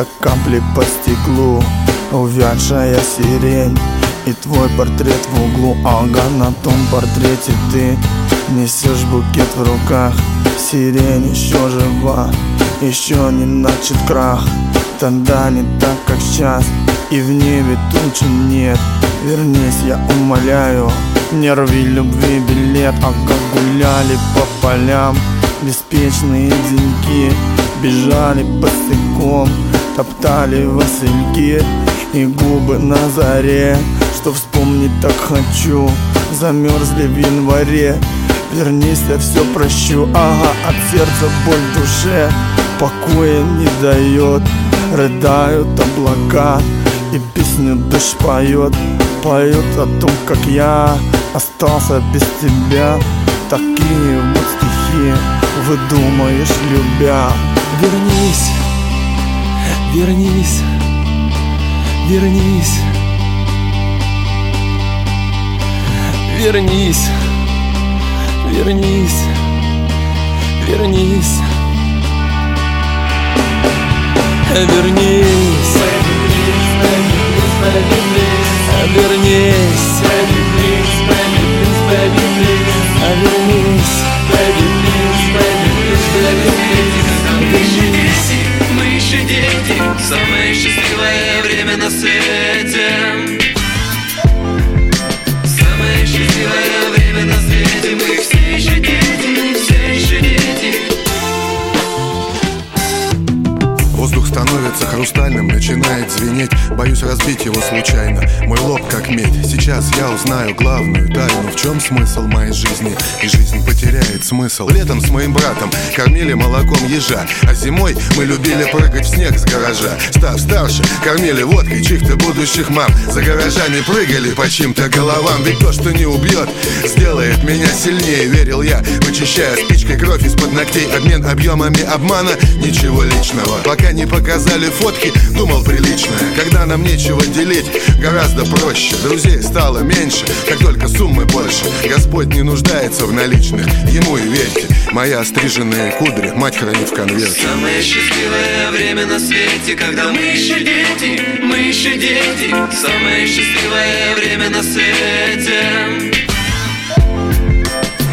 Так капли по стеклу. Увядшая сирень И твой портрет в углу. Ага, на том портрете ты Несешь букет в руках. Сирень еще жива Еще не начат крах. Тогда не так, как сейчас И в небе тучи нет. Вернись, я умоляю Не рви любви билет. А гуляли по полям Беспечные деньки Бежали босиком Топтали васильки И губы на заре. Что вспомнить так хочу Замерзли в январе. Вернись, я все прощу Ага, от сердца боль в душе. Покоя не дает Рыдают облака И песню дождь поет Поет о том, как я Остался без тебя. Такие вот стихи Выдумаешь, любя. Вернись, вернись, вернись. Вернись, вернись, вернись. Вернись, вернись, вернись. Мы еще дети, самое счастливое время на свете. Самое счастливое время на свете Мы все еще дети, Воздух становится хрустальным, начинает звенеть. Боюсь разбить его случайно. Мой лоб как медь. Сейчас я узнаю главную тайну. В чем смысл моей жизни? И жизнь потеряет смысл. Летом с моим братом кормили молоком ежа. А зимой мы любили прыгать в снег с гаража. Став старше, кормили водкой чьих-то будущих мам. За гаражами прыгали по чьим-то головам. Ведь то, что не убьет, сделает меня сильнее Верил я, вычищая спичкой кровь из-под ногтей. Обмен объемами обмана, ничего личного. Пока не показали фотки, думал прилично Когда нам нечего делить, гораздо проще Друзей стало меньше, как только суммы больше Господь не нуждается в наличных, ему и верьте Моя стриженные кудри, мать хранит в конверте Самое счастливое время на свете, когда мы еще дети, мы еще дети. Самое счастливое время на свете.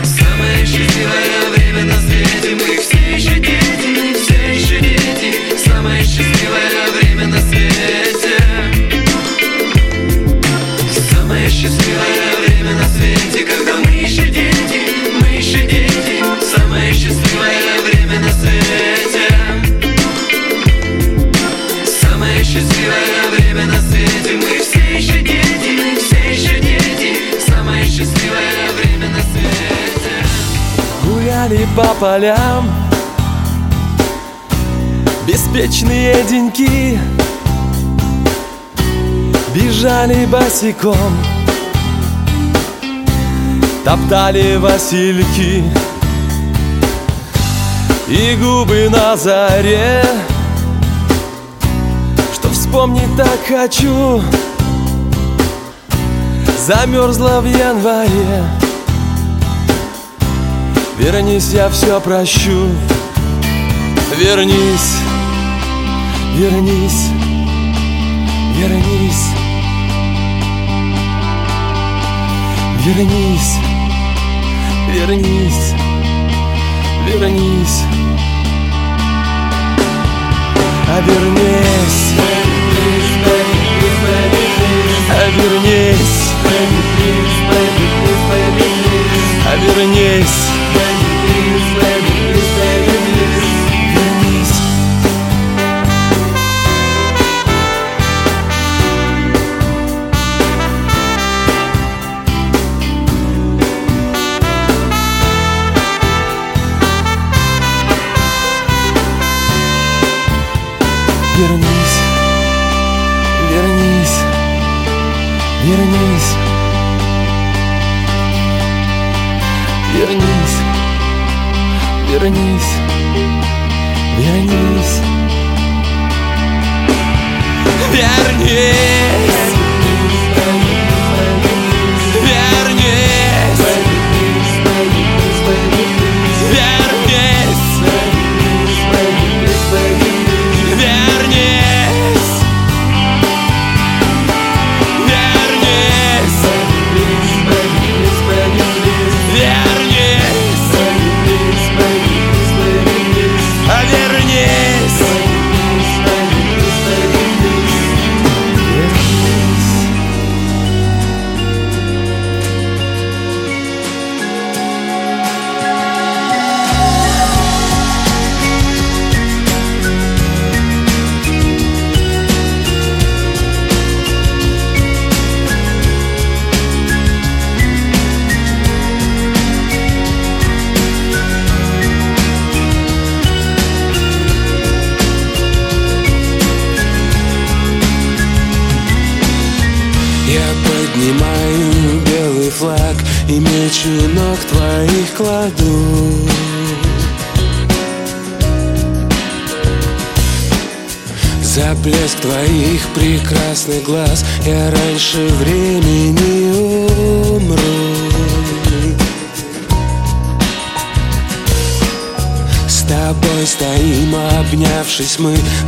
Самое счастливое время на свете, мы все еще дети. Самое счастливое время на свете. Самое счастливое время на свете, когда мы еще дети, мы еще дети. Самое счастливое время на свете. Самое счастливое время на свете Мы все еще дети, мы все еще дети Самое счастливое время на свете Гуляли по полям Беспечные деньки. Бежали босиком Топтали васильки. И губы на заре Что вспомнить так хочу. Замерзла в январе. Вернись, я все прощу. Вернись, вернись, вернись. Вернись, вернись, вернись. А вернись, а вернись,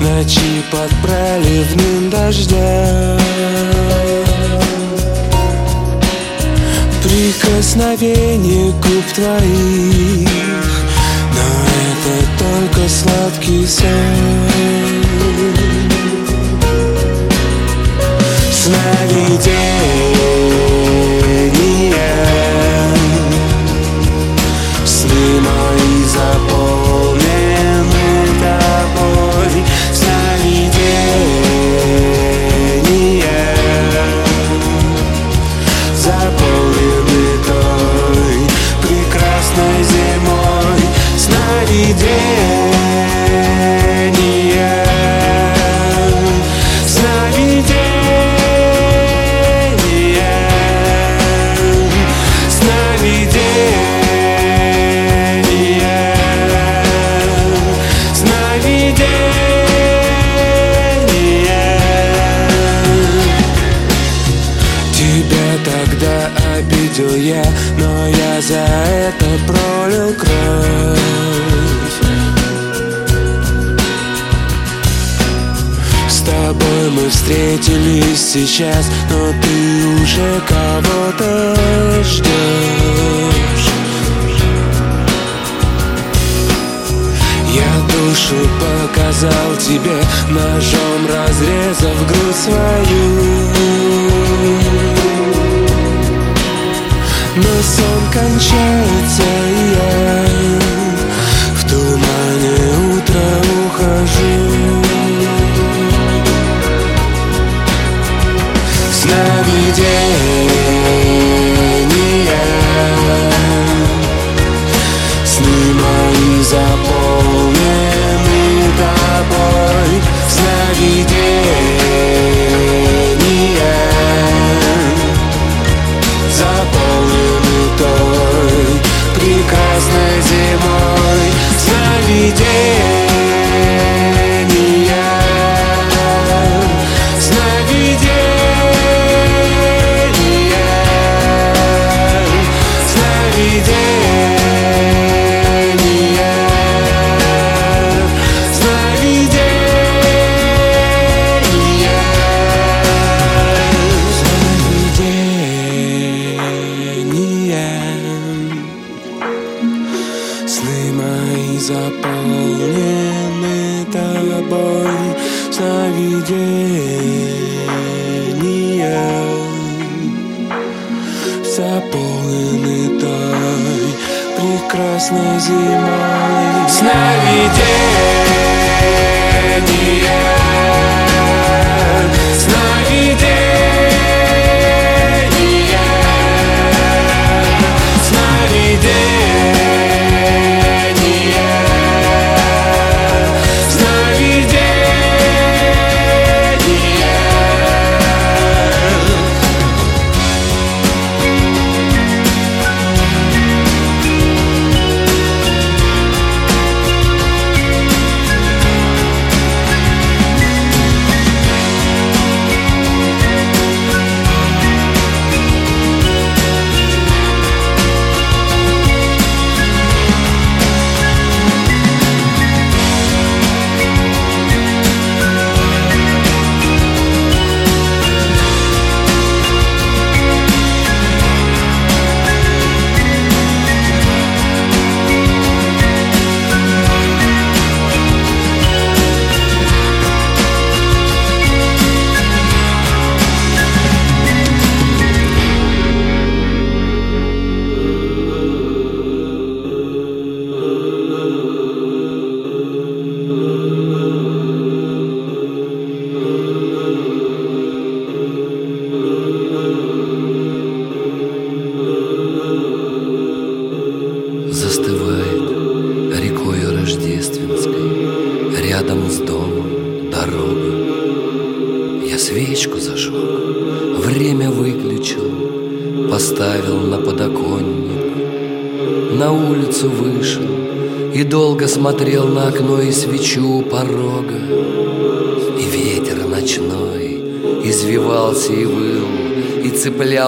Ночи под проливным дождем. Прикосновение губ твоих Но это только сладкий сон сейчас, но ты уже кого-то ждешь Я душу показал тебе, ножом разрезав грудь свою. Но сон кончается, и я в тумане утра ухожу сновидения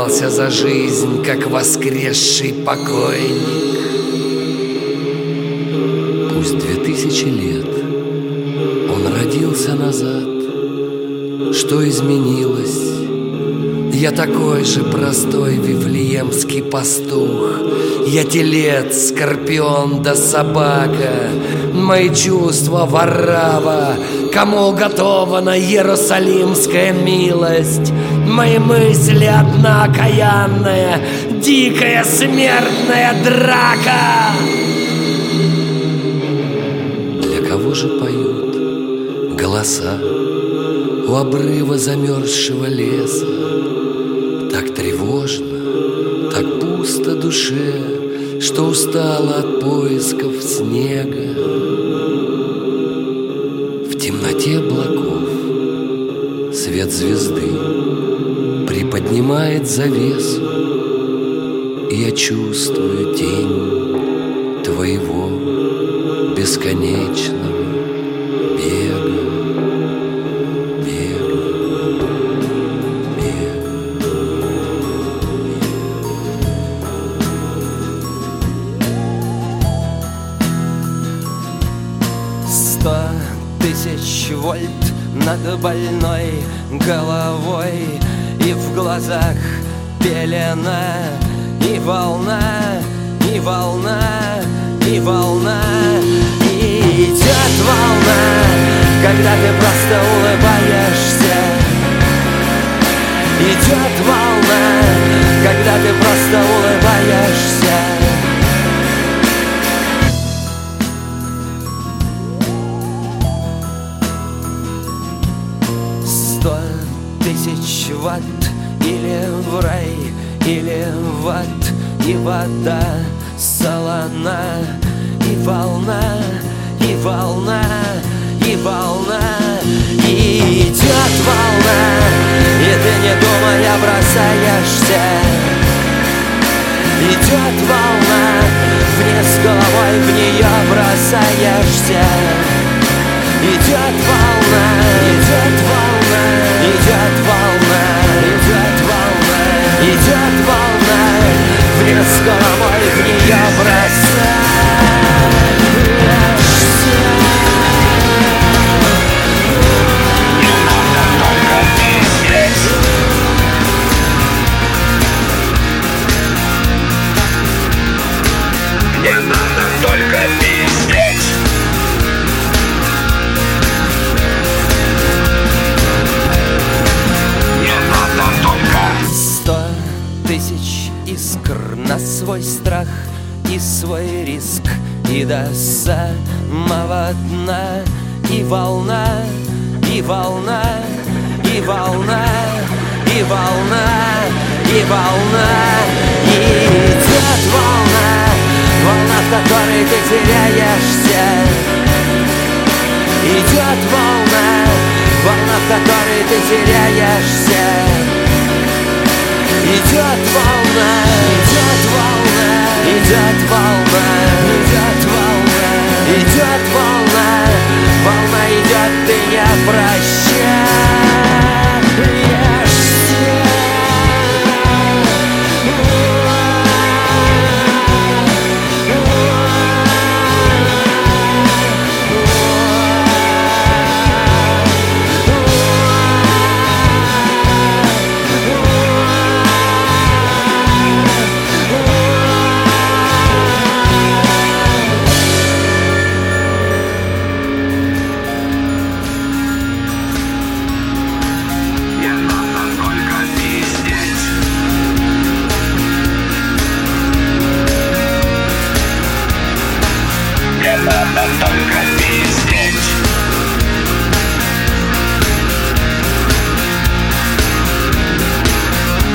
цеплялся за жизнь, как воскресший покойник. Пусть две тысячи лет он родился назад, что изменилось? Я такой же простой вифлеемский пастух, Я телец, скорпион да собака, Мои чувства варава, Кому уготована Иерусалимская милость — Мои мысли одна окаянная, дикая смертная драка. Для кого же поют голоса у обрыва замерзшего леса? Так тревожно, так пусто душе, что устала от поисков снега. В темноте облаков свет звезды поднимает завес, и я чувствую тень твоего бесконечно. scum.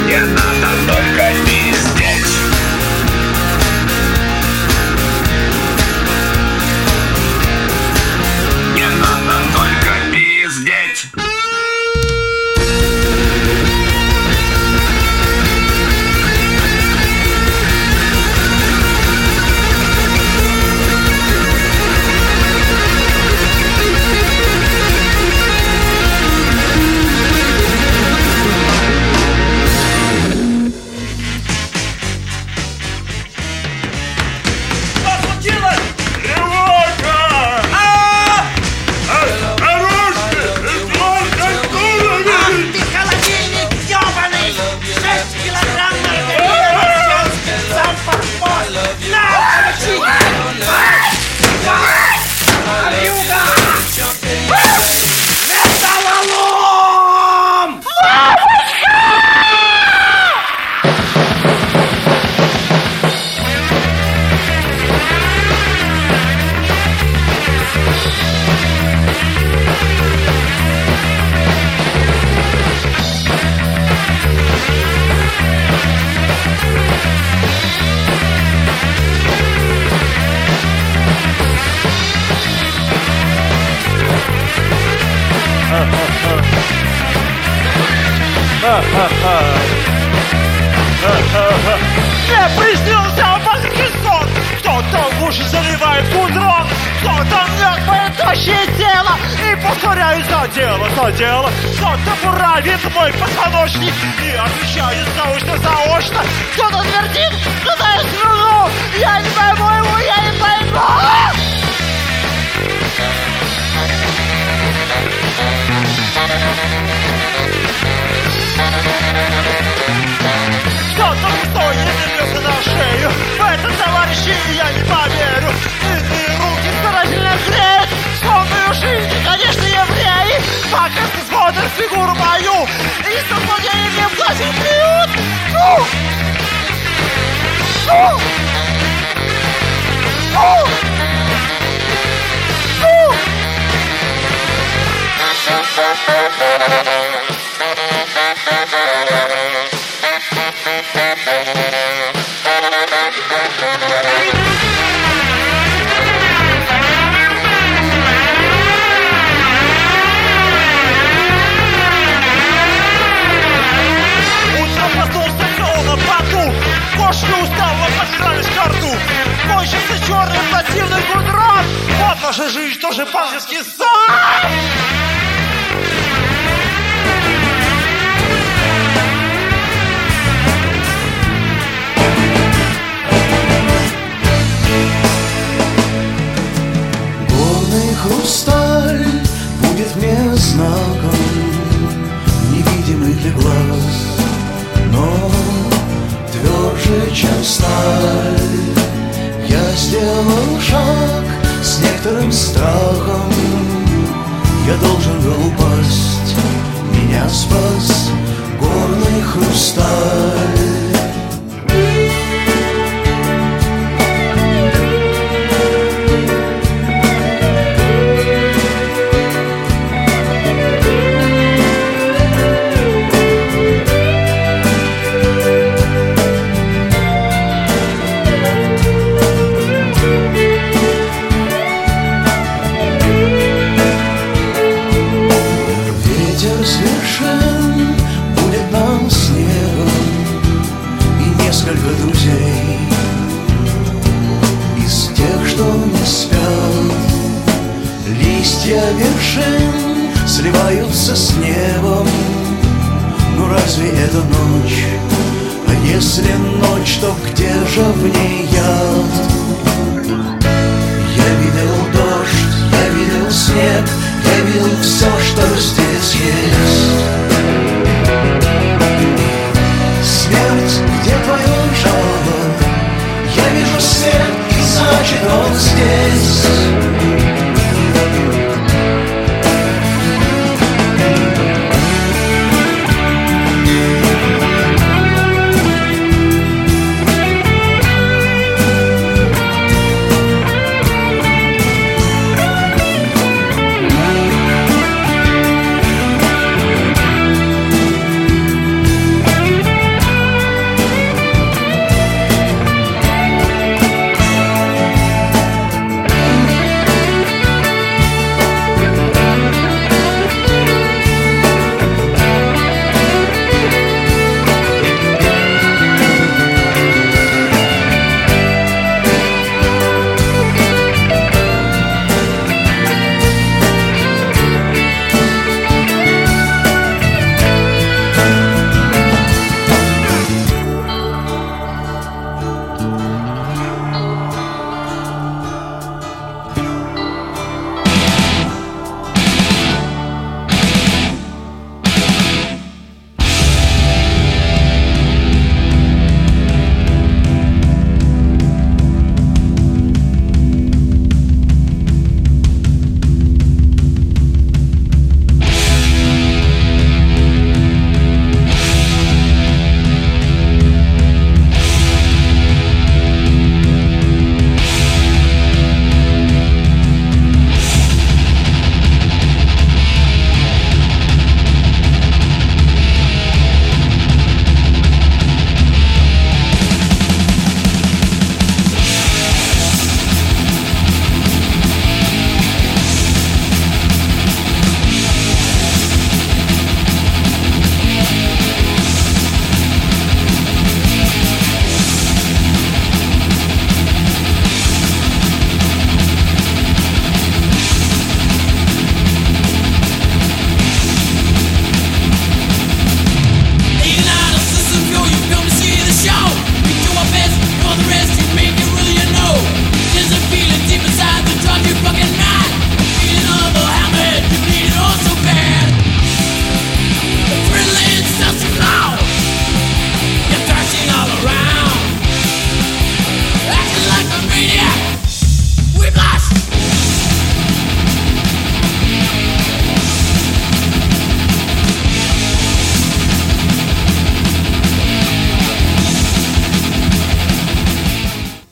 Не надо только пиздеть. Буравит мой позвоночник И отвечает заочно, заочно Кто-то твердит, что я сверну Я не пойму его, я не пойму Кто-то стоит и на шею В это, товарищи, я не поверю Длинные руки старательно греют Сонную жизнь, конечно, евреи Пока ты смотришь фигуру мою И с наслаждением в глазе плюют Фу! Фу! Фу! Утром Кончился черный противный гудрон Вот наша жизнь тоже панский сон хрусталь будет мне знаком Невидимый для глаз Но тверже, чем сталь. Я сделал шаг с некоторым страхом. Я должен был упасть Меня спас горный хрусталь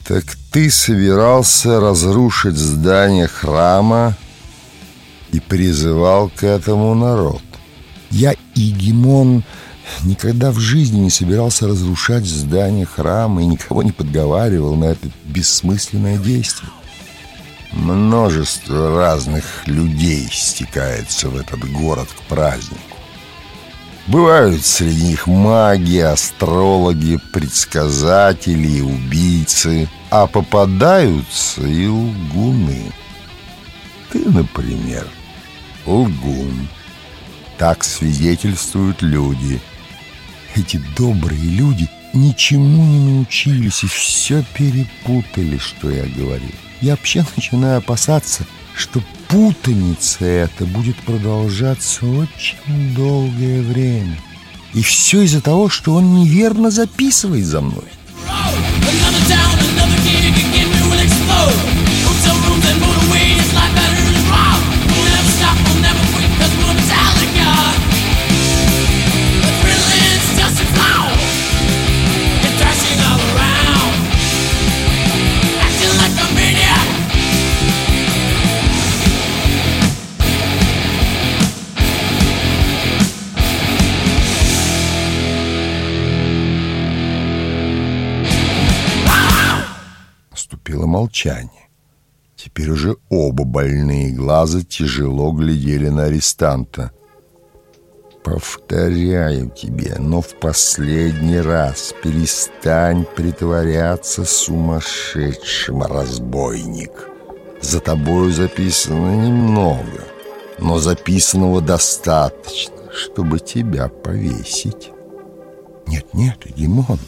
Так ты собирался разрушить здание храма и призывал к этому народ. Я, Игимон, никогда в жизни не собирался разрушать здание храма и никого не подговаривал на это бессмысленное действие. Множество разных людей стекается в этот город к празднику. Бывают среди них маги, астрологи, предсказатели и убийцы, а попадаются и лгуны. Ты, например, лгун. Так свидетельствуют люди. Эти добрые люди ничему не научились и все перепутали, что я говорил. Я вообще начинаю опасаться, что путаница эта будет продолжаться очень долгое время. И все из-за того, что он неверно записывает за мной. Наступило молчание. Теперь уже оба больные глаза тяжело глядели на арестанта. Повторяю тебе, но в последний раз перестань притворяться сумасшедшим, разбойник. За тобою записано немного, но записанного достаточно, чтобы тебя повесить. Нет-нет, Димон,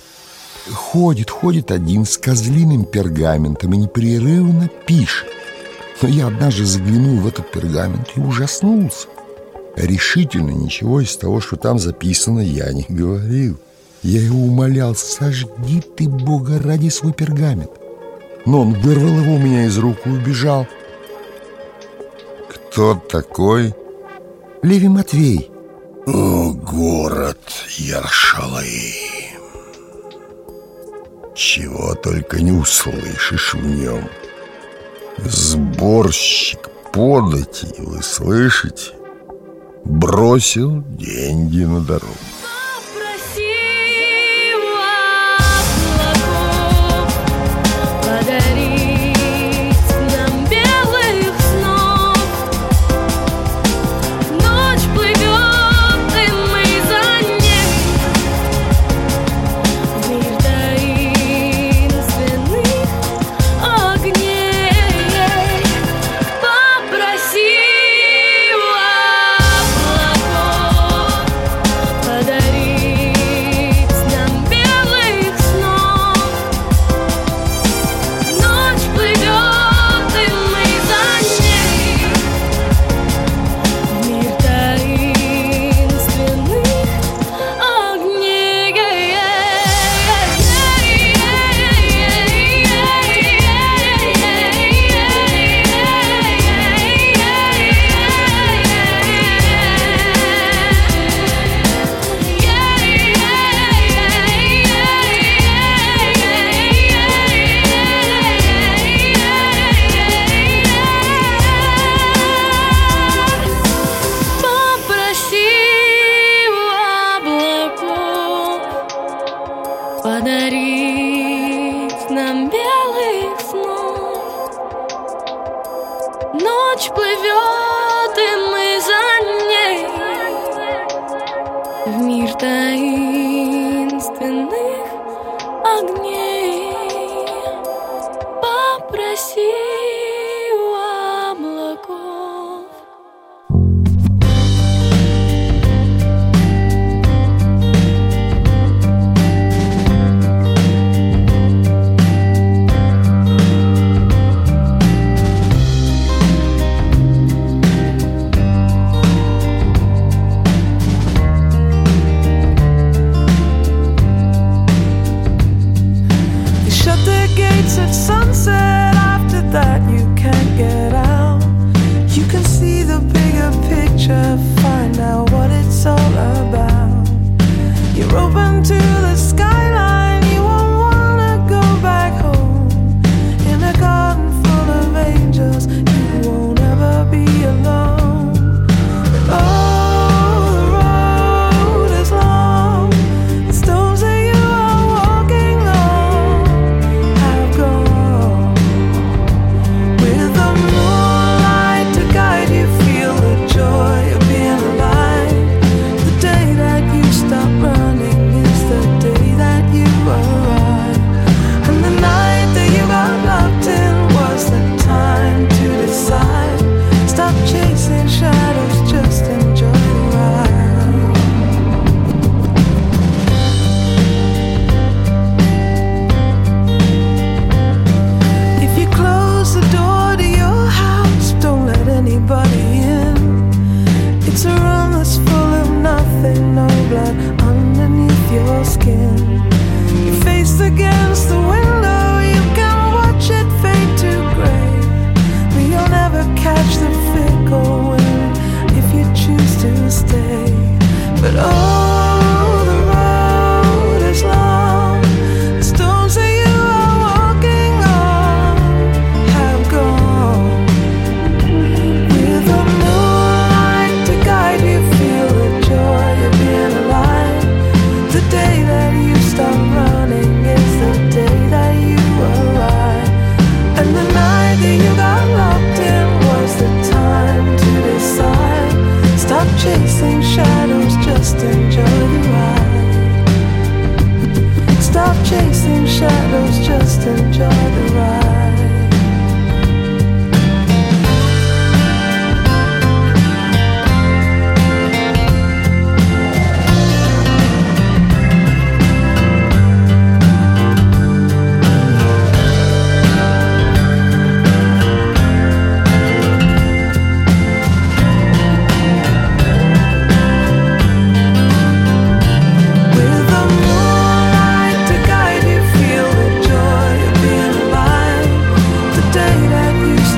ходит, ходит один с козлиным пергаментом и непрерывно пишет. Но я однажды заглянул в этот пергамент и ужаснулся. Решительно ничего из того, что там записано, я не говорил. Я его умолял, сожги ты, Бога, ради свой пергамент. Но он вырвал его у меня из рук и убежал. Кто такой? Леви Матвей. О, город Яршалаим. Чего только не услышишь в нем. Сборщик подати, вы слышите? Бросил деньги на дорогу.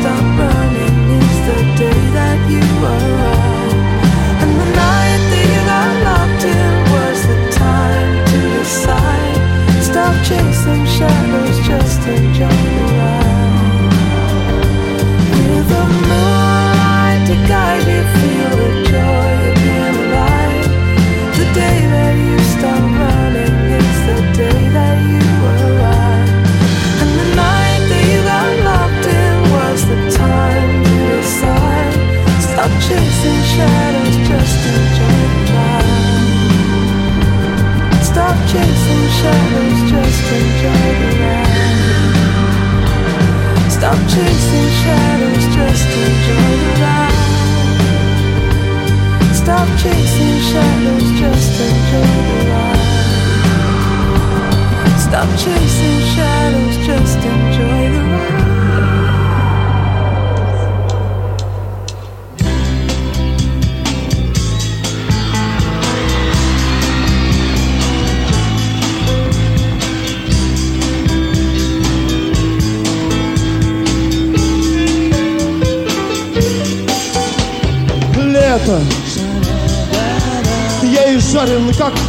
stop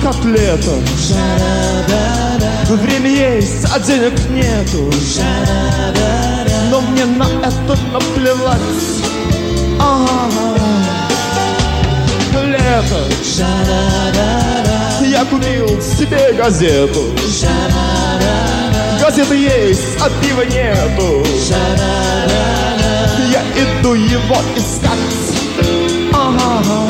котлета Время есть, а денег нету. Но мне на это наплевать. Ага. Лето. Я купил себе газету. Газеты есть, а пива нету. Я иду его искать. Ага.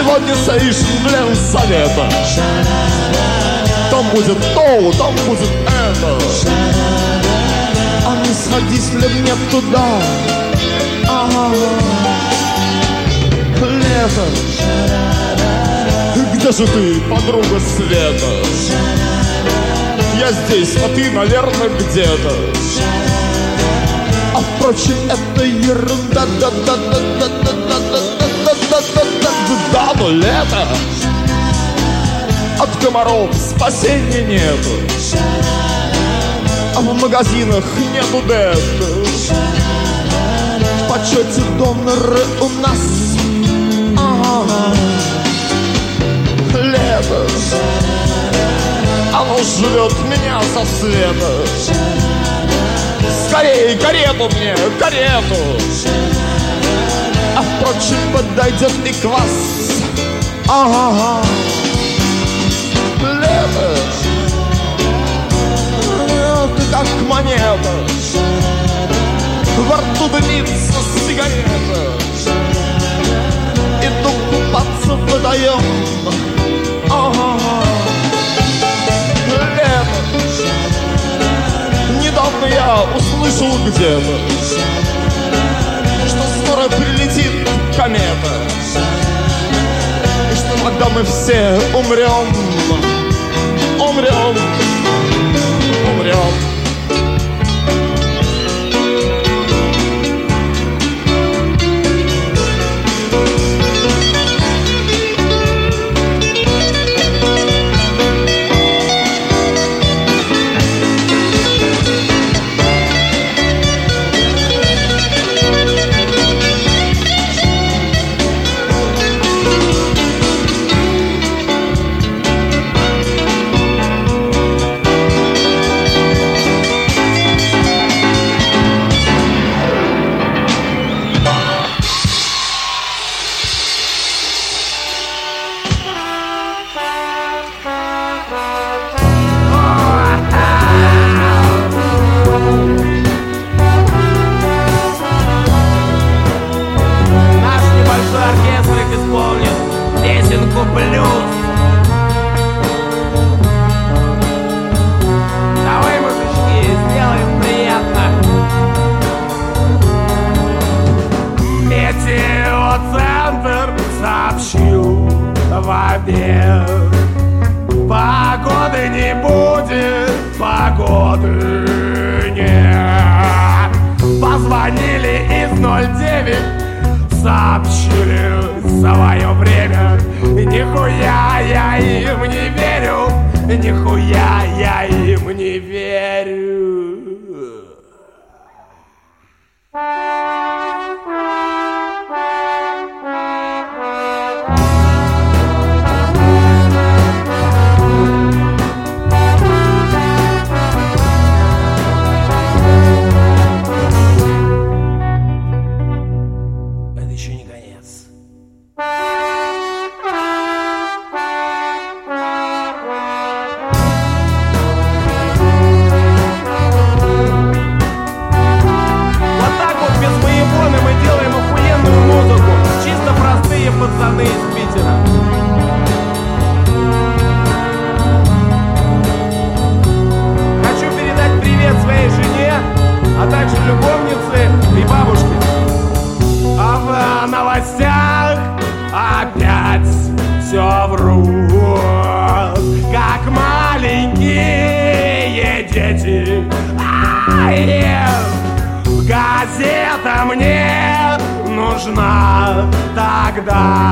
Сегодня стоишь для совета. Там будет то, там будет это. А не сходись ли мне туда. Ага. Лето. Где же ты, подруга Света? Я здесь, а ты, наверное, где-то. А впрочем, это ерунда да да, но лето От комаров спасения нету А в магазинах нету дефы В почете доноры у нас ага. Лето Оно живет меня со света Скорее карету мне, карету! А впрочем, подойдет и квас Ага, Лето Ты как монета Во рту дымится сигарета. Иду купаться в водоем Ага, Лето Недавно я услышал где-то комета И что тогда мы все умрем Умрем Умрем тогда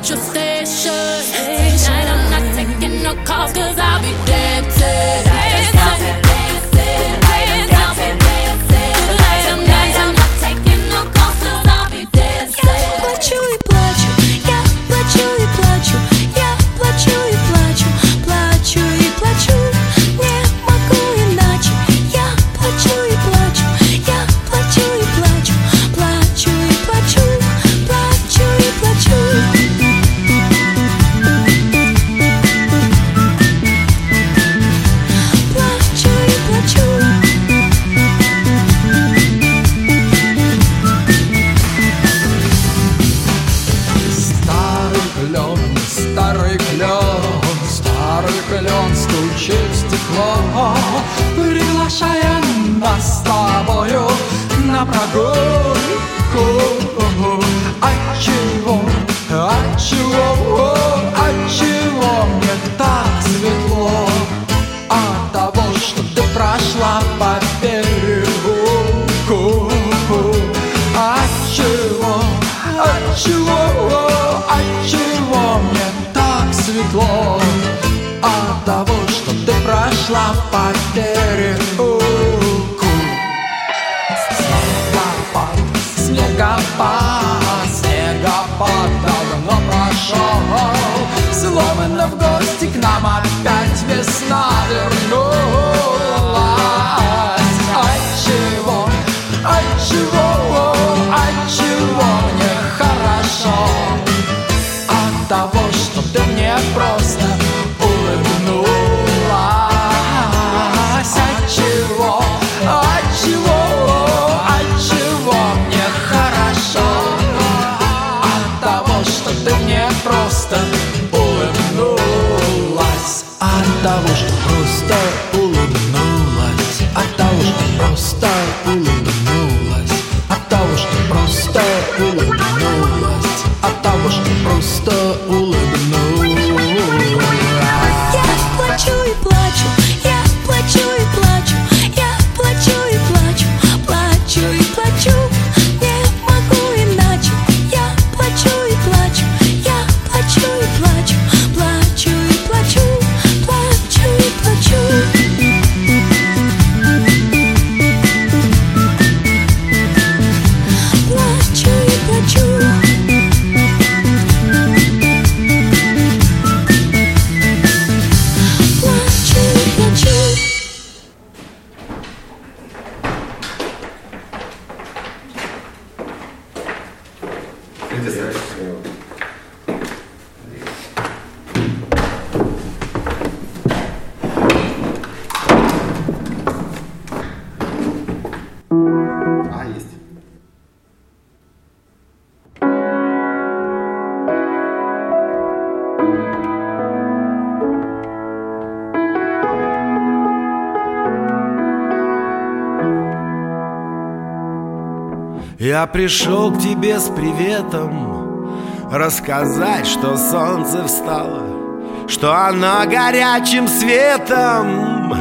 Virtual station. Я пришел к тебе с приветом Рассказать, что солнце встало Что оно горячим светом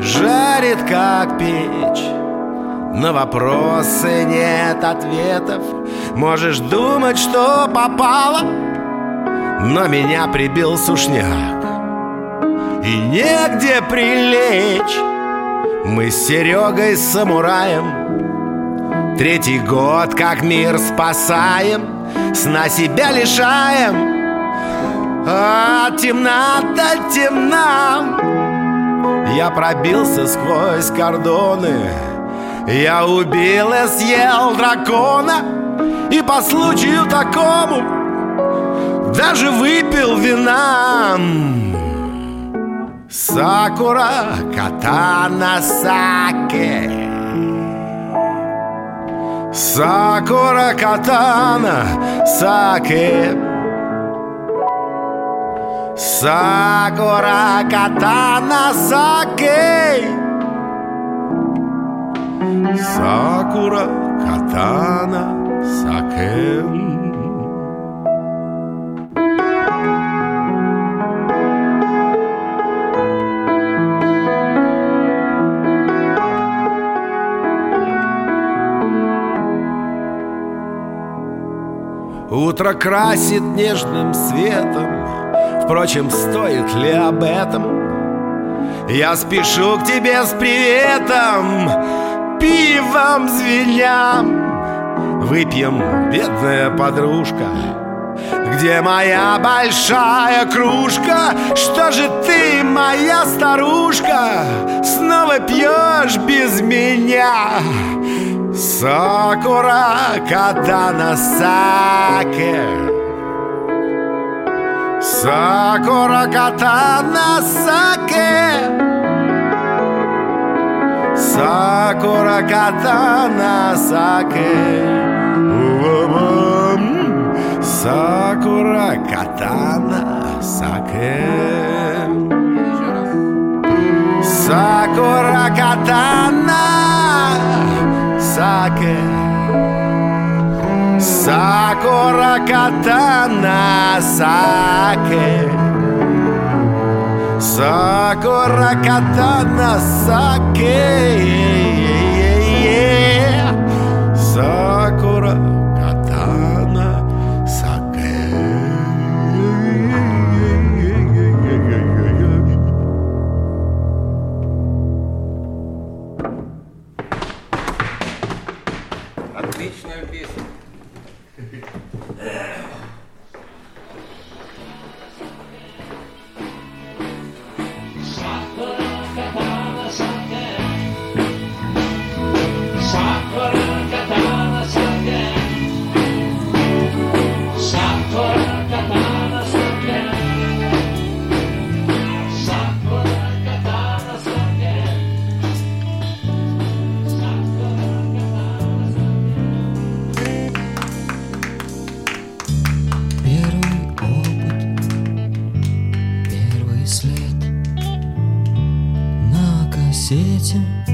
Жарит, как печь. На вопросы нет ответов. Можешь думать, что попало Но меня прибил сушняк. И негде прилечь. Мы с Серегой самураем Третий год, как мир спасаем Сна себя лишаем. А темнота темна. Я пробился сквозь кордоны Я убил и съел дракона. И по случаю такому Даже выпил вина. Сакура катана саке Сакура катана саке Сакура катана саке Сакура катана саке Утро красит нежным светом Впрочем, стоит ли об этом? Я спешу к тебе с приветом Пивом звеня Выпьем, бедная подружка Где моя большая кружка? Что же ты, моя старушка Снова пьешь без меня? Сакура катана саке Сакура катана саке Сакура катана саке У-у-у. Сакура катана саке Сакура катана саке Сакура катана саке Сакура катана саке на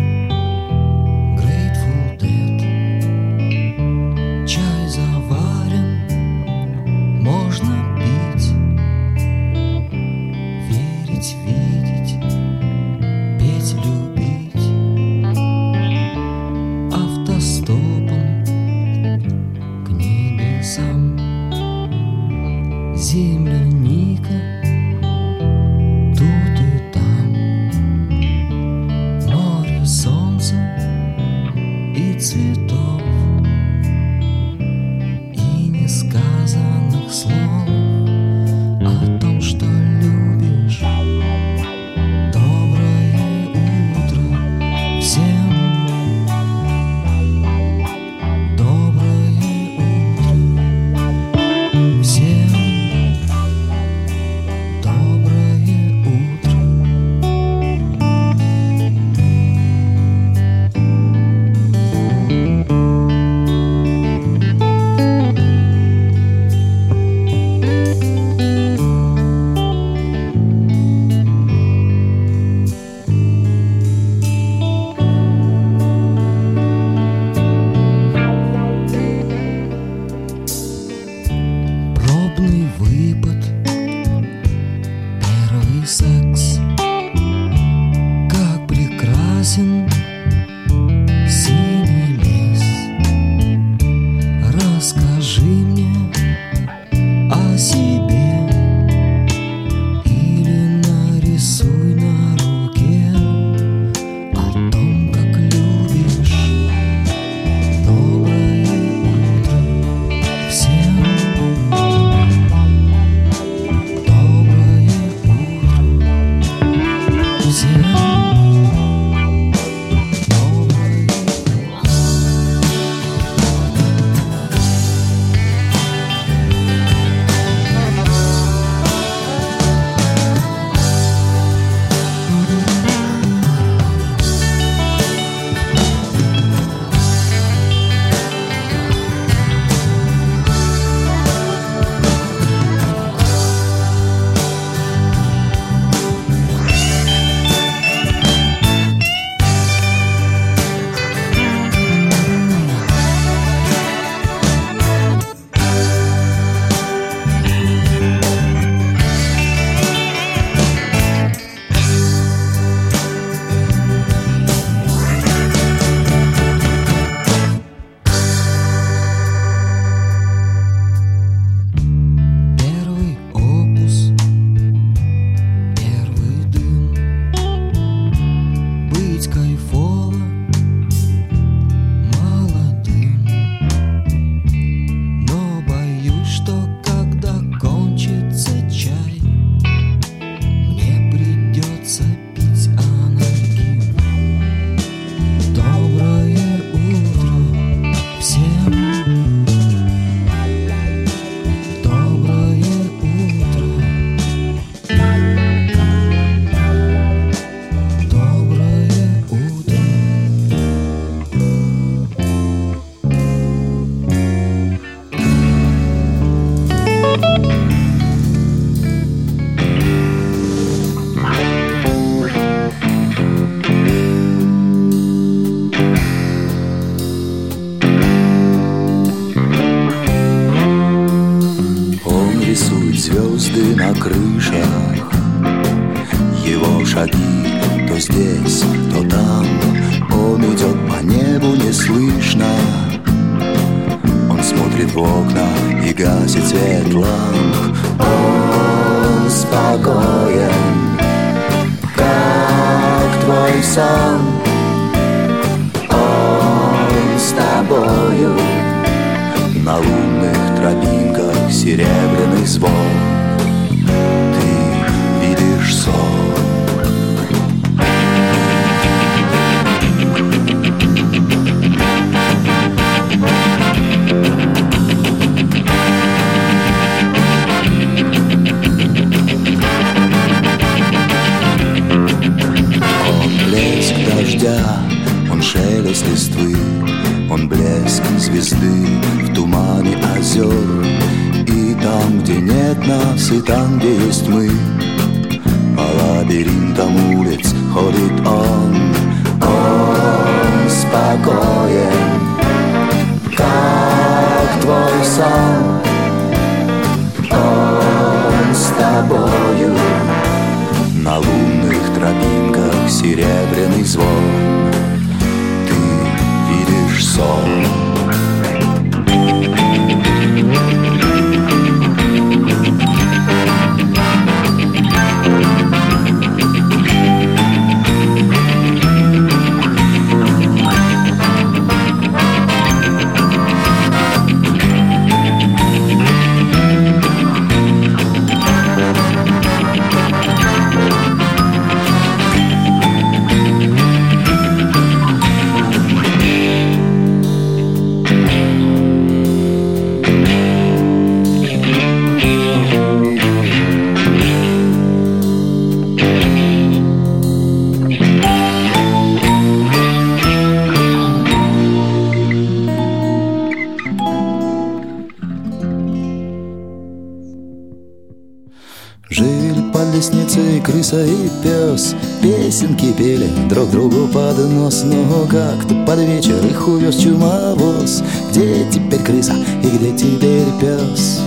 пели друг другу под нос. Но как-то под вечер их увез чумовоз Где теперь крыса и где теперь пес?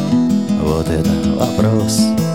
Вот это вопрос Вопрос.